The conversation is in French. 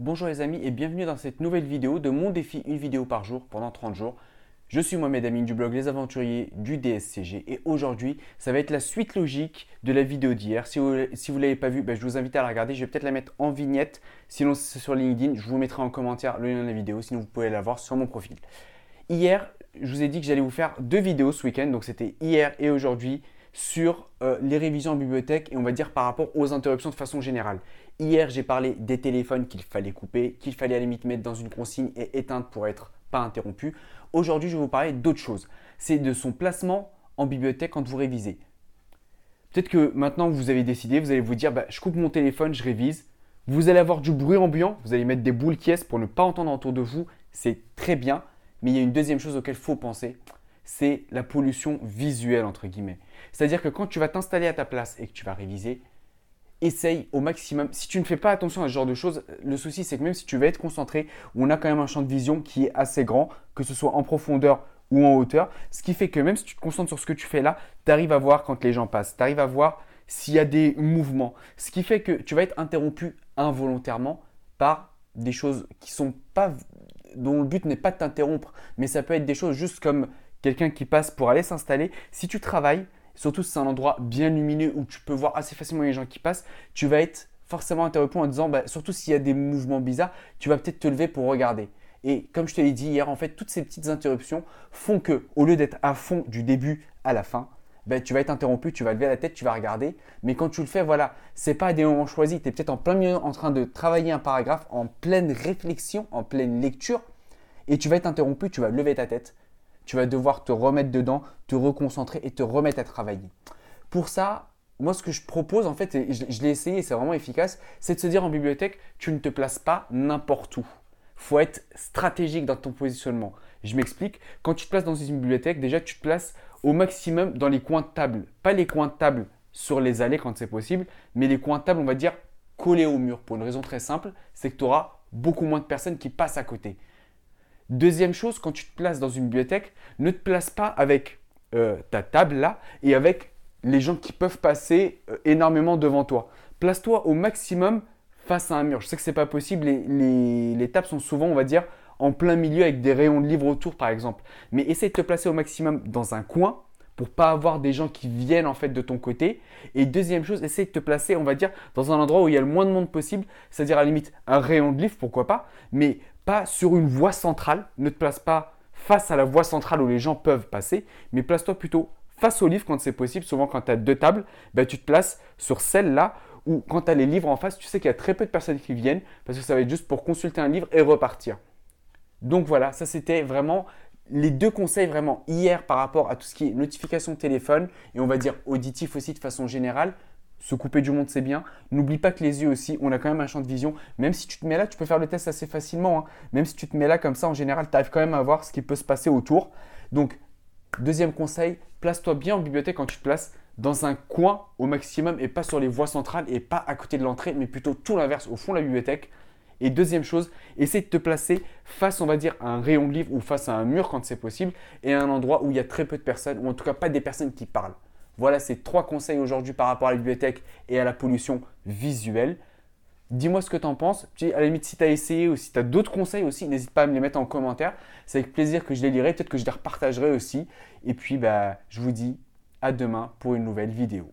Bonjour les amis et bienvenue dans cette nouvelle vidéo de mon défi une vidéo par jour pendant 30 jours. Je suis Mohamed Amin du blog Les Aventuriers du DSCG et aujourd'hui ça va être la suite logique de la vidéo d'hier. Si vous ne l'avez pas vue, ben, je vous invite à la regarder. Je vais peut-être la mettre en vignette. Sinon c'est sur LinkedIn, je vous mettrai en commentaire le lien de la vidéo. Sinon vous pouvez la voir sur mon profil. Hier, je vous ai dit que j'allais vous faire deux vidéos ce week-end. Donc c'était hier et aujourd'hui sur euh, les révisions en bibliothèque et on va dire par rapport aux interruptions de façon générale. Hier, j'ai parlé des téléphones qu'il fallait couper, qu'il fallait à la limite mettre dans une consigne et éteindre pour être pas interrompu. Aujourd'hui, je vais vous parler d'autre chose. C'est de son placement en bibliothèque quand vous révisez. Peut-être que maintenant vous avez décidé, vous allez vous dire bah, je coupe mon téléphone, je révise. Vous allez avoir du bruit ambiant, vous allez mettre des boules qui pour ne pas entendre autour de vous. C'est très bien. Mais il y a une deuxième chose auquel il faut penser c'est la pollution visuelle entre guillemets. C'est-à-dire que quand tu vas t'installer à ta place et que tu vas réviser, essaye au maximum. Si tu ne fais pas attention à ce genre de choses, le souci c'est que même si tu veux être concentré, on a quand même un champ de vision qui est assez grand, que ce soit en profondeur ou en hauteur, ce qui fait que même si tu te concentres sur ce que tu fais là, tu arrives à voir quand les gens passent, tu arrives à voir s'il y a des mouvements, ce qui fait que tu vas être interrompu involontairement par des choses qui sont pas dont le but n'est pas de t'interrompre, mais ça peut être des choses juste comme quelqu'un qui passe pour aller s'installer. Si tu travailles, surtout si c'est un endroit bien lumineux où tu peux voir assez facilement les gens qui passent, tu vas être forcément interrompu en disant, bah, surtout s'il y a des mouvements bizarres, tu vas peut-être te lever pour regarder. Et comme je te l'ai dit hier, en fait, toutes ces petites interruptions font que, au lieu d'être à fond du début à la fin, bah, tu vas être interrompu, tu vas lever la tête, tu vas regarder. Mais quand tu le fais, voilà, c'est pas à des moments choisis. Tu es peut-être en plein milieu en train de travailler un paragraphe, en pleine réflexion, en pleine lecture, et tu vas être interrompu, tu vas lever ta tête, tu vas devoir te remettre dedans, te reconcentrer et te remettre à travailler. Pour ça, moi, ce que je propose, en fait, et je, l'ai essayé, c'est vraiment efficace, c'est de se dire en bibliothèque, tu ne te places pas n'importe où. faut être stratégique dans ton positionnement. Je m'explique. Quand tu te places dans une bibliothèque, déjà, tu te places au maximum dans les coins de table. Pas les coins de table sur les allées quand c'est possible, mais les coins de table, on va dire, collés au mur. Pour une raison très simple, c'est que tu auras beaucoup moins de personnes qui passent à côté. Deuxième chose, quand tu te places dans une bibliothèque, ne te place pas avec euh, ta table là et avec les gens qui peuvent passer euh, énormément devant toi. Place-toi au maximum face à un mur. Je sais que ce n'est pas possible, les, les, tables sont souvent, on va dire, en plein milieu avec des rayons de livres autour par exemple. Mais essaie de te placer au maximum dans un coin pour pas avoir des gens qui viennent en fait de ton côté. Et deuxième chose, essaie de te placer, on va dire, dans un endroit où il y a le moins de monde possible, c'est-à-dire à la limite un rayon de livres, pourquoi pas, mais pas sur une voie centrale. Ne te place pas face à la voie centrale où les gens peuvent passer, mais place-toi plutôt face aux livres quand c'est possible. Souvent, quand tu as deux tables, ben, tu te places sur celle-là où, quand tu as les livres en face, tu sais qu'il y a très peu de personnes qui viennent parce que ça va être juste pour consulter un livre et repartir. Donc voilà, ça c'était vraiment les deux conseils vraiment hier par rapport à tout ce qui est notification téléphone et on va dire auditif aussi de façon générale se couper du monde, c'est bien. N'oublie pas que les yeux aussi, on a quand même un champ de vision. Même si tu te mets là, tu peux faire le test assez facilement. Hein. Même si tu te mets là comme ça, en général, tu arrives quand même à voir ce qui peut se passer autour. Donc, deuxième conseil, place-toi bien en bibliothèque quand tu te places dans un coin au maximum et pas sur les voies centrales et pas à côté de l'entrée, mais plutôt tout l'inverse, au fond de la bibliothèque. Et deuxième chose, essaie de te placer face, on va dire, à un rayon de livre ou face à un mur quand c'est possible et à un endroit où il y a très peu de personnes ou en tout cas pas des personnes qui parlent. Voilà ces trois conseils aujourd'hui par rapport à la bibliothèque et à la pollution visuelle. Dis-moi ce que tu en penses. À la limite, si tu as essayé ou si tu as d'autres conseils aussi, n'hésite pas à me les mettre en commentaire. C'est avec plaisir que je les lirai. Peut-être que je les repartagerai aussi. Et puis, bah, je vous dis à demain pour une nouvelle vidéo.